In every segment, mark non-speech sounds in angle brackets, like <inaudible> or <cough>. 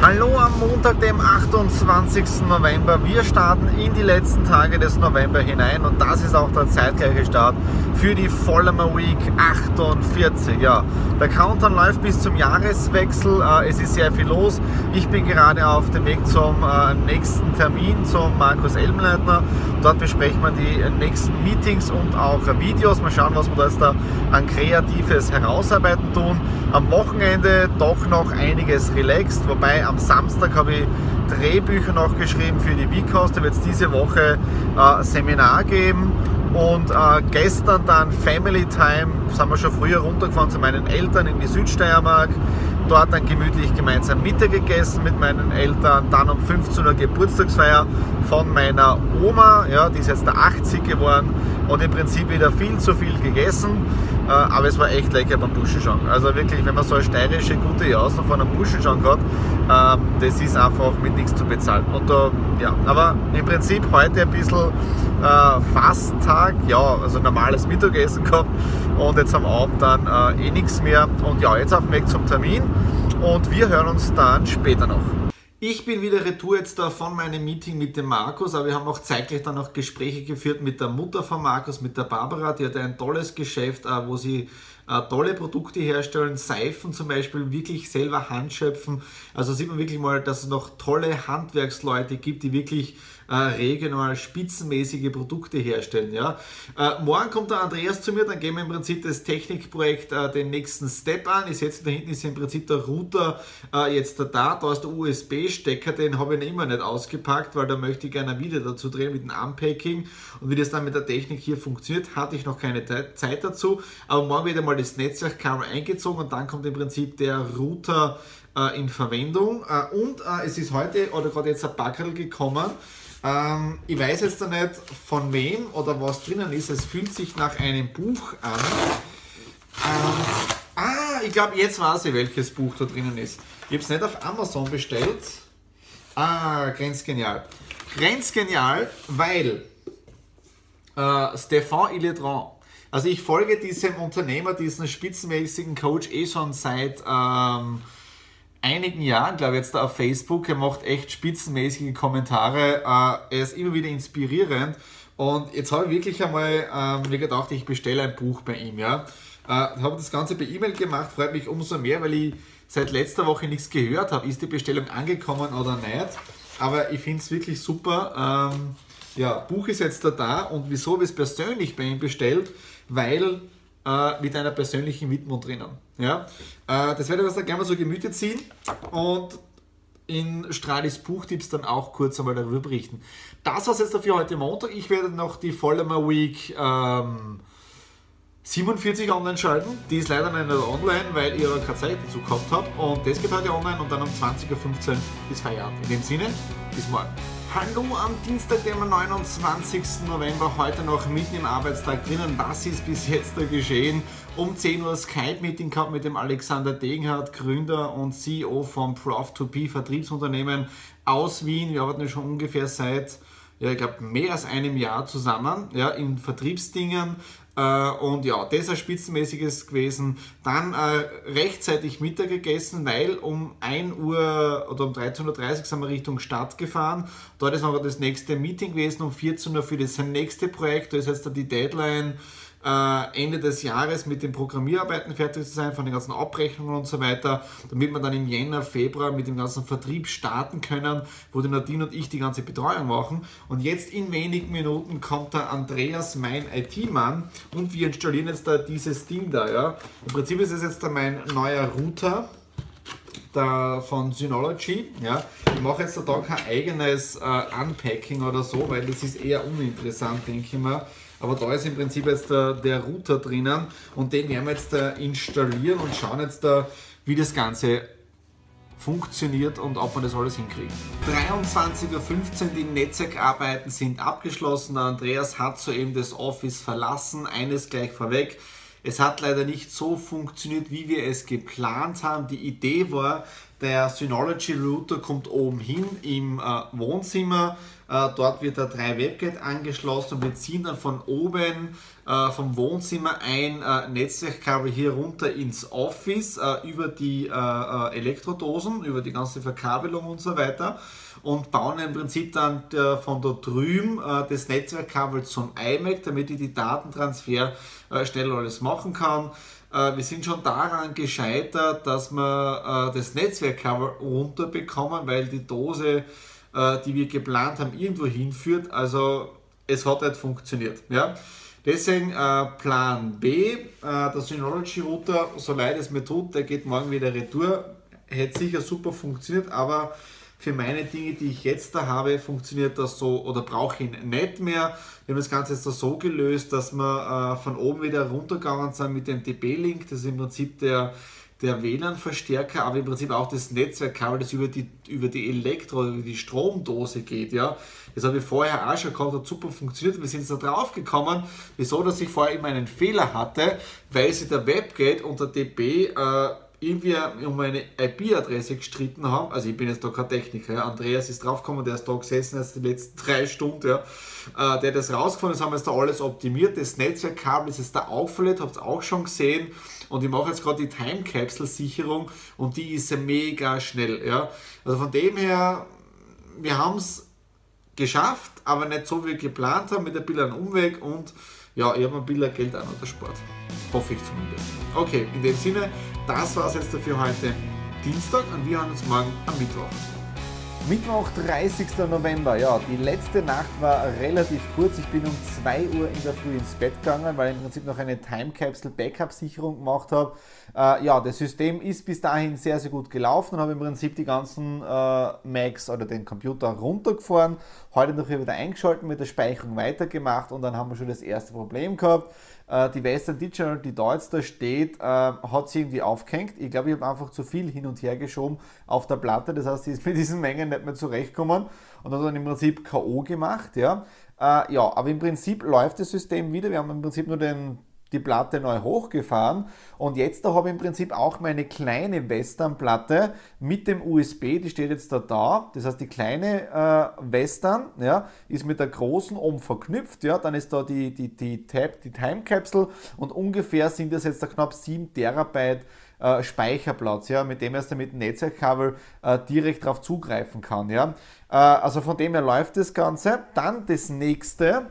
Hallo am Montag, dem 28. November. Wir starten in die letzten Tage des November hinein und das ist auch der zeitgleiche Start für die Vollmer Week 48. Ja, der Countdown läuft bis zum Jahreswechsel. Äh, es ist sehr viel los. Ich bin gerade auf dem Weg zum äh, nächsten Termin zum Markus Elmleitner. Dort besprechen wir die nächsten Meetings und auch Videos. Mal schauen, was wir da jetzt da an Kreatives herausarbeiten tun. Am Wochenende doch noch einiges relaxed, wobei am Samstag habe ich Drehbücher noch geschrieben für die Vicos. Da wird es diese Woche äh, Seminar geben. Und äh, gestern dann Family Time, sind wir schon früher runtergefahren zu meinen Eltern in die Südsteiermark. Dort dann gemütlich gemeinsam Mittag gegessen mit meinen Eltern. Dann um 15 Uhr Geburtstagsfeier von meiner Oma. Ja, die ist jetzt der 80 geworden und im Prinzip wieder viel zu viel gegessen. Äh, aber es war echt lecker beim Buschenschank. Also wirklich, wenn man so eine steirische gute Jausen von einem Buschenschank hat, ähm, das ist einfach mit nichts zu bezahlen. Und da, ja, aber im Prinzip heute ein bisschen äh, Fasttag, ja, also normales Mittagessen gehabt und jetzt am Abend dann äh, eh nichts mehr. Und ja, jetzt auf dem Weg zum Termin und wir hören uns dann später noch. Ich bin wieder retour jetzt da von meinem Meeting mit dem Markus, aber wir haben auch zeitgleich dann noch Gespräche geführt mit der Mutter von Markus, mit der Barbara, die hat ein tolles Geschäft, äh, wo sie äh, tolle Produkte herstellen, Seifen zum Beispiel wirklich selber handschöpfen. Also sieht man wirklich mal, dass es noch tolle Handwerksleute gibt, die wirklich äh, regional spitzenmäßige Produkte herstellen. Ja. Äh, morgen kommt der Andreas zu mir, dann gehen wir im Prinzip das Technikprojekt äh, den nächsten Step an. Ich setze da hinten ist im Prinzip der Router äh, jetzt da, da ist der USB-Stecker, den habe ich noch immer nicht ausgepackt, weil da möchte ich gerne ein Video dazu drehen mit dem Unpacking und wie das dann mit der Technik hier funktioniert, hatte ich noch keine Zeit dazu. Aber morgen wird einmal das Netzwerkkabel eingezogen und dann kommt im Prinzip der Router äh, in Verwendung. Äh, und es ist heute oder gerade jetzt ein Packerl gekommen, ähm, ich weiß jetzt nicht von wem oder was drinnen ist. Es fühlt sich nach einem Buch an. Ähm, ah, ich glaube, jetzt weiß ich, welches Buch da drinnen ist. Ich habe es nicht auf Amazon bestellt. Ah, grenzgenial. Grenzgenial, weil äh, Stefan Illedran, also ich folge diesem Unternehmer, diesen spitzenmäßigen Coach eh schon seit ähm, einigen Jahren, glaube ich, jetzt da auf Facebook. Er macht echt spitzenmäßige Kommentare. Äh, er ist immer wieder inspirierend. Und jetzt habe ich wirklich einmal ähm, mir gedacht, ich bestelle ein Buch bei ihm. Ja? Äh, habe das Ganze per E-Mail gemacht, freut mich umso mehr, weil ich seit letzter Woche nichts gehört habe. Ist die Bestellung angekommen oder nicht? Aber ich finde es wirklich super. Ähm, ja, Buch ist jetzt da, da und wieso habe ich es persönlich bei ihm bestellt? Weil äh, mit einer persönlichen Widmung drinnen. Ja? Äh, das werde ich da gerne mal so Gemüte ziehen und in Stralis Buchtipps dann auch kurz einmal darüber berichten. Das war es jetzt dafür heute Montag. Ich werde noch die Vollmer Week ähm, 47 online schalten. Die ist leider nicht online, weil ihr keine Zeit dazu gehabt habt. Und das geht heute online und dann um 20.15 Uhr ist Feierabend. In dem Sinne, bis morgen. Hallo am Dienstag, dem 29. November, heute noch mitten im Arbeitstag drinnen. Was ist bis jetzt da geschehen? Um 10 Uhr Skype-Meeting gehabt mit dem Alexander Degenhardt, Gründer und CEO vom Prof2P Vertriebsunternehmen aus Wien. Wir arbeiten schon ungefähr seit ja, ich glaube, mehr als einem Jahr zusammen, ja, in Vertriebsdingen. Äh, und ja, das ist ein spitzenmäßiges gewesen. Dann äh, rechtzeitig Mittag gegessen, weil um 1 Uhr oder um 13.30 Uhr sind wir Richtung Stadt gefahren. Dort ist noch das nächste Meeting gewesen, um 14 Uhr für das nächste Projekt. Da ist jetzt die Deadline äh, Ende des Jahres mit den Programmierarbeiten fertig zu sein, von den ganzen Abrechnungen und so weiter, damit wir dann im Jänner, Februar mit dem ganzen Vertrieb starten können, wo die Nadine und ich die ganze Betreuung machen. Und jetzt in wenigen Minuten kommt der Andreas, mein IT-Mann, und wir installieren jetzt da dieses Ding da. Ja. Im Prinzip ist es jetzt da mein neuer Router der, von Synology. Ja. Ich mache jetzt da kein eigenes äh, Unpacking oder so, weil das ist eher uninteressant, denke ich mal. Aber da ist im Prinzip jetzt der, der Router drinnen und den werden wir jetzt da installieren und schauen jetzt da, wie das Ganze funktioniert und ob wir das alles hinkriegen. 23.15 Uhr, die Netzwerkarbeiten sind abgeschlossen. Der Andreas hat soeben das Office verlassen. Eines gleich vorweg. Es hat leider nicht so funktioniert, wie wir es geplant haben. Die Idee war, der Synology Router kommt oben hin im äh, Wohnzimmer. Äh, dort wird der 3 Webgate angeschlossen und wir ziehen dann von oben äh, vom Wohnzimmer ein äh, Netzwerkkabel hier runter ins Office äh, über die äh, Elektrodosen, über die ganze Verkabelung und so weiter und bauen im Prinzip dann von da drüben das Netzwerkkabel zum iMac, damit ich die Datentransfer schnell alles machen kann. Äh, wir sind schon daran gescheitert, dass wir äh, das Netzwerkkabel runterbekommen, weil die Dose, äh, die wir geplant haben, irgendwo hinführt. Also es hat nicht funktioniert. Ja? Deswegen Plan B, der Synology Router, so leid es mir tut, der geht morgen wieder retour. Hätte sicher super funktioniert, aber für meine Dinge, die ich jetzt da habe, funktioniert das so oder brauche ich ihn nicht mehr. Wir haben das Ganze jetzt so gelöst, dass wir äh, von oben wieder runtergegangen sind mit dem DB-Link. Das ist im Prinzip der, der WLAN-Verstärker, aber im Prinzip auch das Netzwerkkabel, das über die, über die Elektro- über die Stromdose geht. Ja. Das habe ich vorher auch schon gehabt, hat super funktioniert. Wir sind jetzt da drauf gekommen, wieso dass ich vorher immer einen Fehler hatte, weil sich der WebGate und der DB äh, irgendwie um eine IP-Adresse gestritten haben. Also ich bin jetzt da kein Techniker. Ja. Andreas ist draufgekommen, der ist da gesessen jetzt die letzten drei Stunden. Ja. Äh, der hat das rausgefunden, das haben wir jetzt da alles optimiert. Das Netzwerkkabel ist jetzt da aufverlegt, habt ihr auch schon gesehen. Und ich mache jetzt gerade die Time Capsule Sicherung und die ist mega schnell. Ja. Also von dem her, wir haben es geschafft, aber nicht so wie wir geplant haben, mit ein bisschen Umweg und ja, ich habe ein bisschen Geld an der Sport. Hoffe ich zumindest. Okay, in dem Sinne, das war es jetzt für heute Dienstag und wir hören uns morgen am Mittwoch. Mittwoch, 30. November. Ja, die letzte Nacht war relativ kurz. Ich bin um 2 Uhr in der Früh ins Bett gegangen, weil ich im Prinzip noch eine Time Capsule Backup Sicherung gemacht habe. Äh, ja, das System ist bis dahin sehr, sehr gut gelaufen und habe im Prinzip die ganzen äh, Macs oder den Computer runtergefahren. Heute noch wieder eingeschaltet, mit der Speicherung weitergemacht und dann haben wir schon das erste Problem gehabt. Äh, die Western Digital, die da jetzt da steht, äh, hat sie irgendwie aufgehängt. Ich glaube, ich habe einfach zu viel hin und her geschoben auf der Platte. Das heißt, sie ist <laughs> mit diesen Mengen nicht mehr zurechtgekommen und hat dann im Prinzip K.O. gemacht. Ja. Äh, ja, aber im Prinzip läuft das System wieder. Wir haben im Prinzip nur den die Platte neu hochgefahren und jetzt da habe ich im Prinzip auch meine kleine Western-Platte mit dem USB, die steht jetzt da da, das heißt die kleine äh, Western ja, ist mit der großen oben verknüpft, ja, dann ist da die, die, die, Tab, die Time Capsule und ungefähr sind das jetzt da knapp 7 Terabyte äh, Speicherplatz, ja, mit dem er mit dem Netzwerkkabel äh, direkt darauf zugreifen kann. Ja. Äh, also von dem her läuft das Ganze. Dann das nächste,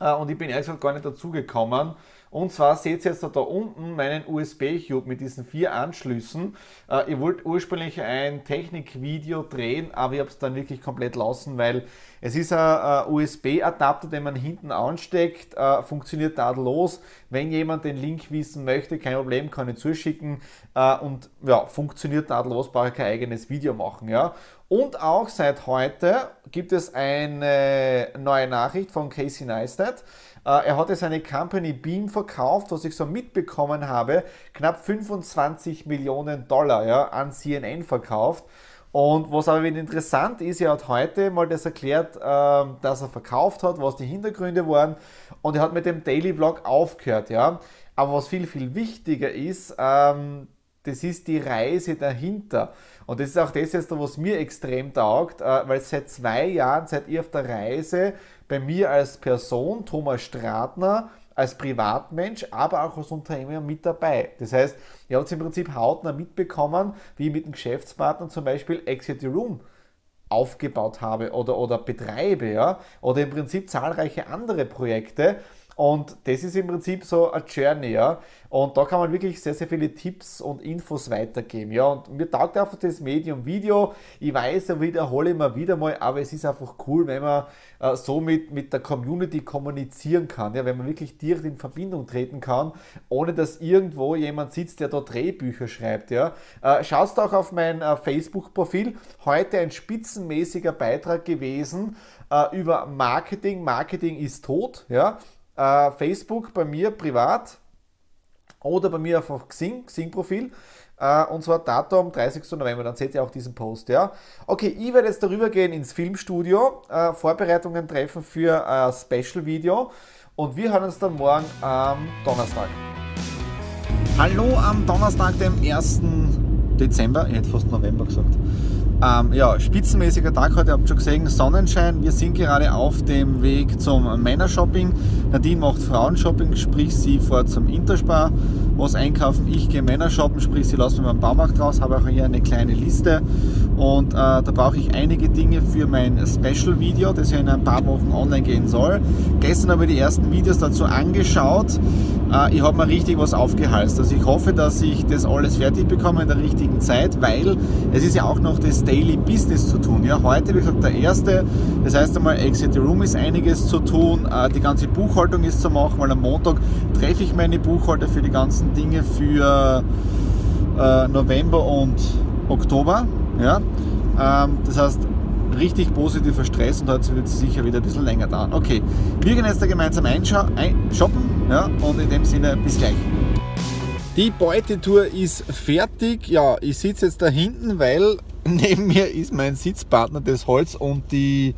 äh, und ich bin ehrlich gesagt gar nicht dazu gekommen, und zwar seht ihr jetzt da unten meinen USB-Cube mit diesen vier Anschlüssen. Äh, ich wollte ursprünglich ein Technikvideo drehen, aber ich habe es dann wirklich komplett lassen, weil es ist ein USB-Adapter, den man hinten ansteckt, äh, funktioniert tadellos. Wenn jemand den Link wissen möchte, kein Problem, kann ich zuschicken äh, und ja, funktioniert tadellos, brauche ich kein eigenes Video machen. Ja. Und auch seit heute gibt es eine neue Nachricht von Casey Neistat. Äh, er hatte seine Company Beam verkauft, was ich so mitbekommen habe, knapp 25 Millionen Dollar ja, an CNN verkauft. Und was aber wieder interessant ist, er hat heute mal das erklärt, ähm, dass er verkauft hat, was die Hintergründe waren. Und er hat mit dem Daily Vlog aufgehört, ja. Aber was viel, viel wichtiger ist, ähm, das ist die Reise dahinter. Und das ist auch das jetzt, was mir extrem taugt, äh, weil seit zwei Jahren seid ihr auf der Reise bei mir als Person, Thomas Stratner, als Privatmensch, aber auch als Unternehmer mit dabei. Das heißt, ihr habt im Prinzip hautnah mitbekommen, wie ich mit dem Geschäftspartner zum Beispiel Exit the Room aufgebaut habe oder, oder betreibe, ja, oder im Prinzip zahlreiche andere Projekte. Und das ist im Prinzip so eine Journey, ja. Und da kann man wirklich sehr, sehr viele Tipps und Infos weitergeben, ja. Und mir taugt einfach das Medium Video. Ich weiß, ja, wiederhole immer wieder mal, aber es ist einfach cool, wenn man äh, so mit, mit der Community kommunizieren kann, ja. Wenn man wirklich direkt in Verbindung treten kann, ohne dass irgendwo jemand sitzt, der da Drehbücher schreibt, ja. Äh, schaust auch auf mein äh, Facebook-Profil. Heute ein spitzenmäßiger Beitrag gewesen äh, über Marketing. Marketing ist tot, ja äh, Facebook bei mir privat oder bei mir auf Xing, Xing-Profil. Uh, und zwar Datum 30. November, dann seht ihr auch diesen Post. Ja? Okay, ich werde jetzt darüber gehen ins Filmstudio, uh, Vorbereitungen treffen für ein Special-Video und wir hören uns dann morgen am Donnerstag. Hallo am Donnerstag, dem 1. Dezember, ich hätte fast November gesagt. Ähm, ja, spitzenmäßiger Tag heute, ihr habt schon gesehen, Sonnenschein. Wir sind gerade auf dem Weg zum Männershopping. Nadine macht Frauenshopping, sprich sie fährt zum Interspar was einkaufen. Ich gehe Männershoppen, sprich sie lassen mir beim Baumarkt raus, habe auch hier eine kleine Liste und äh, da brauche ich einige Dinge für mein Special-Video, das ja in ein paar Wochen online gehen soll. Gestern habe ich die ersten Videos dazu angeschaut. Äh, ich habe mir richtig was aufgehalst. Also ich hoffe, dass ich das alles fertig bekomme in der richtigen Zeit, weil es ist ja auch noch das Daily Business zu tun. Ja, heute, wie gesagt, der erste. Das heißt einmal, Exit the Room ist einiges zu tun. Äh, die ganze Buchhaltung ist zu machen, weil am Montag treffe ich meine Buchhalter für die ganzen Dinge für äh, November und Oktober. Ja? Ähm, das heißt, richtig positiver Stress und heute wird es sicher wieder ein bisschen länger dauern. Okay, wir gehen jetzt da gemeinsam einshoppen ja? und in dem Sinne bis gleich. Die Beutetour ist fertig. Ja, ich sitze jetzt da hinten, weil <laughs> neben mir ist mein Sitzpartner das Holz und die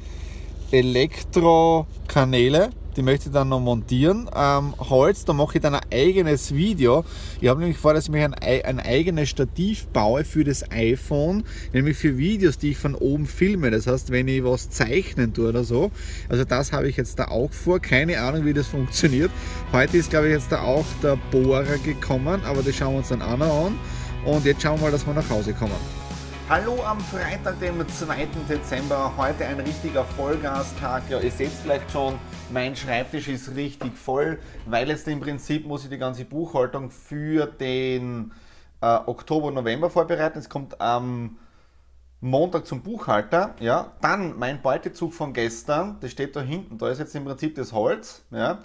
Elektrokanäle die möchte ich dann noch montieren. Ähm, Holz, da mache ich dann ein eigenes Video. Ich habe nämlich vor, dass ich mir ein, ein eigenes Stativ baue für das iPhone, nämlich für Videos, die ich von oben filme. Das heißt, wenn ich was zeichnen tue oder so. Also das habe ich jetzt da auch vor. Keine Ahnung, wie das funktioniert. Heute ist, glaube ich, jetzt da auch der Bohrer gekommen, aber das schauen wir uns dann auch noch an. Und jetzt schauen wir mal, dass wir nach Hause kommen. Hallo am Freitag, dem 2. Dezember. Heute ein richtiger Vollgastag. Ja, ihr seht vielleicht schon, mein Schreibtisch ist richtig voll, weil jetzt im Prinzip muss ich die ganze Buchhaltung für den äh, Oktober, November vorbereiten. Es kommt am Montag zum Buchhalter. Ja, dann mein Beutezug von gestern, das steht da hinten. Da ist jetzt im Prinzip das Holz. Ja.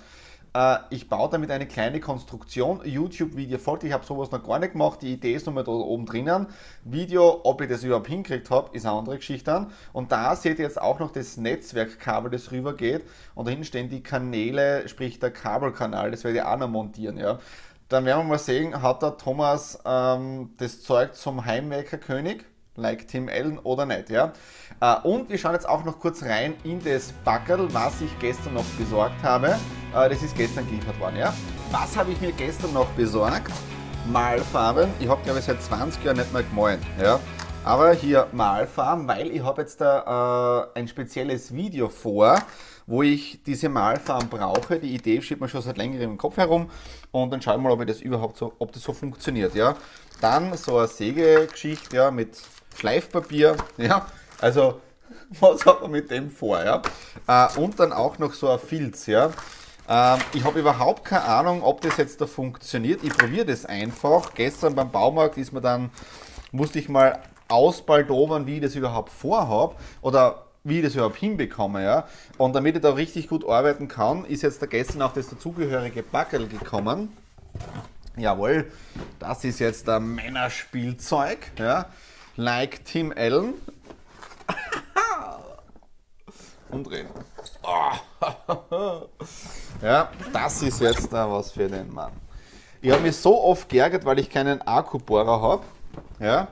Äh, ich baue damit eine kleine Konstruktion. YouTube-Video folgt. Ich habe sowas noch gar nicht gemacht. Die Idee ist nochmal da oben drinnen. Video, ob ich das überhaupt hinkriegt habe, ist eine andere Geschichte. Und da seht ihr jetzt auch noch das Netzwerkkabel, das rüber geht. Und da hinten stehen die Kanäle, sprich der Kabelkanal. Das werde ich auch noch montieren. Ja. Dann werden wir mal sehen, hat der Thomas ähm, das Zeug zum Heimwerkerkönig? Like Tim Allen oder nicht. Ja? Äh, und wir schauen jetzt auch noch kurz rein in das Backerl, was ich gestern noch besorgt habe. Äh, das ist gestern geliefert worden. Ja? Was habe ich mir gestern noch besorgt? Malfarben. Ich habe glaube ich seit 20 Jahren nicht mehr gemalt. Ja? Aber hier Malfarben, weil ich habe jetzt da äh, ein spezielles Video vor, wo ich diese Malfarben brauche. Die Idee schiebt mir schon seit längerem im Kopf herum und dann schauen wir mal, ob das überhaupt so, ob das so funktioniert. Ja? Dann so eine Sägegeschichte ja, mit Schleifpapier, <laughs> ja, also was hat man mit dem vor, ja? Äh, und dann auch noch so ein Filz, ja. Ähm, ich habe überhaupt keine Ahnung, ob das jetzt da funktioniert. Ich probiere das einfach. Gestern beim Baumarkt ist mir dann, musste ich mal ausbaldowern, wie ich das überhaupt vorhabe oder wie ich das überhaupt hinbekomme, ja. Und damit ich da richtig gut arbeiten kann, ist jetzt da gestern auch das dazugehörige Backel gekommen. Jawohl, das ist jetzt ein Männerspielzeug, ja like Tim Allen. Umdrehen. Oh. <laughs> ja, das ist jetzt da was für den Mann. Ich habe mich so oft geärgert, weil ich keinen Akkubohrer habe. Ja.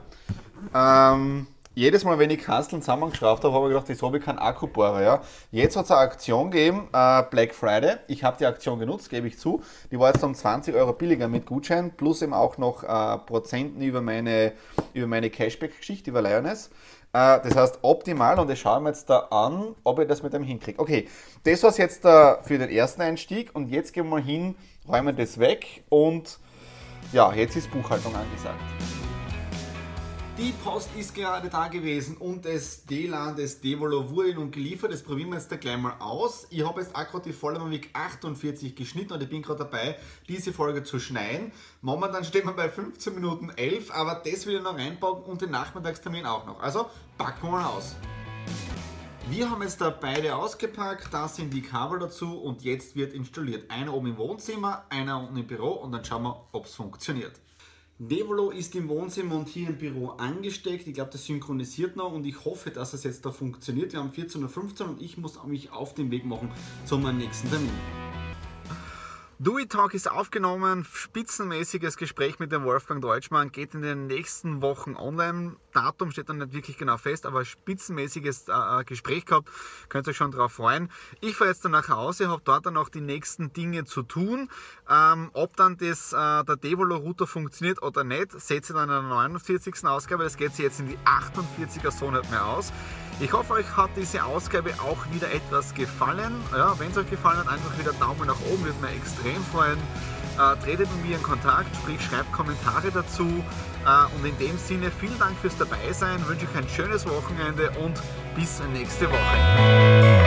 Ähm, jedes Mal, wenn ich Kasteln zusammengeschraubt habe, habe ich gedacht, jetzt habe ich keinen Akkubohrer. Ja. Jetzt hat es eine Aktion gegeben, äh, Black Friday. Ich habe die Aktion genutzt, gebe ich zu. Die war jetzt um 20 Euro billiger mit Gutschein, plus eben auch noch äh, Prozenten über meine, über meine Cashback-Geschichte, über Lioness. Äh, das heißt optimal und ich schaue mir jetzt da an, ob ich das mit dem hinkriege. Okay, das war es jetzt äh, für den ersten Einstieg und jetzt gehen wir hin, räumen das weg und ja, jetzt ist Buchhaltung angesagt. Die Post ist gerade da gewesen und das D-Lan, das Devolo wurde nun geliefert. Das probieren wir jetzt da gleich mal aus. Ich habe jetzt akkurat die Folge Week 48 geschnitten und ich bin gerade dabei, diese Folge zu schneiden. Momentan stehen wir bei 15 Minuten 11, aber das will ich noch reinpacken und den Nachmittagstermin auch noch. Also packen wir mal aus. Wir haben jetzt da beide ausgepackt, da sind die Kabel dazu und jetzt wird installiert. Einer oben im Wohnzimmer, einer unten im Büro und dann schauen wir, ob es funktioniert. Devolo ist im Wohnzimmer und hier im Büro angesteckt. Ich glaube, das synchronisiert noch und ich hoffe, dass es jetzt da funktioniert. Wir haben 14.15 Uhr und ich muss mich auf den Weg machen zum nächsten Termin. Dewey Talk ist aufgenommen, spitzenmäßiges Gespräch mit dem Wolfgang Deutschmann, geht in den nächsten Wochen online. Datum steht dann nicht wirklich genau fest, aber spitzenmäßiges äh, äh Gespräch gehabt, könnt ihr euch schon darauf freuen. Ich fahre jetzt dann nach Hause, habe dort dann noch die nächsten Dinge zu tun. Ähm, ob dann das, äh, der Devolo-Router funktioniert oder nicht, setze ich dann in der 49. Ausgabe, das geht sich jetzt in die 48er so mehr aus. Ich hoffe, euch hat diese Ausgabe auch wieder etwas gefallen. Ja, Wenn es euch gefallen hat, einfach wieder Daumen nach oben, würde mich extrem freuen. Äh, tretet mit mir in Kontakt, sprich schreibt Kommentare dazu. Äh, und in dem Sinne, vielen Dank fürs Dabeisein, wünsche ich ein schönes Wochenende und bis nächste Woche.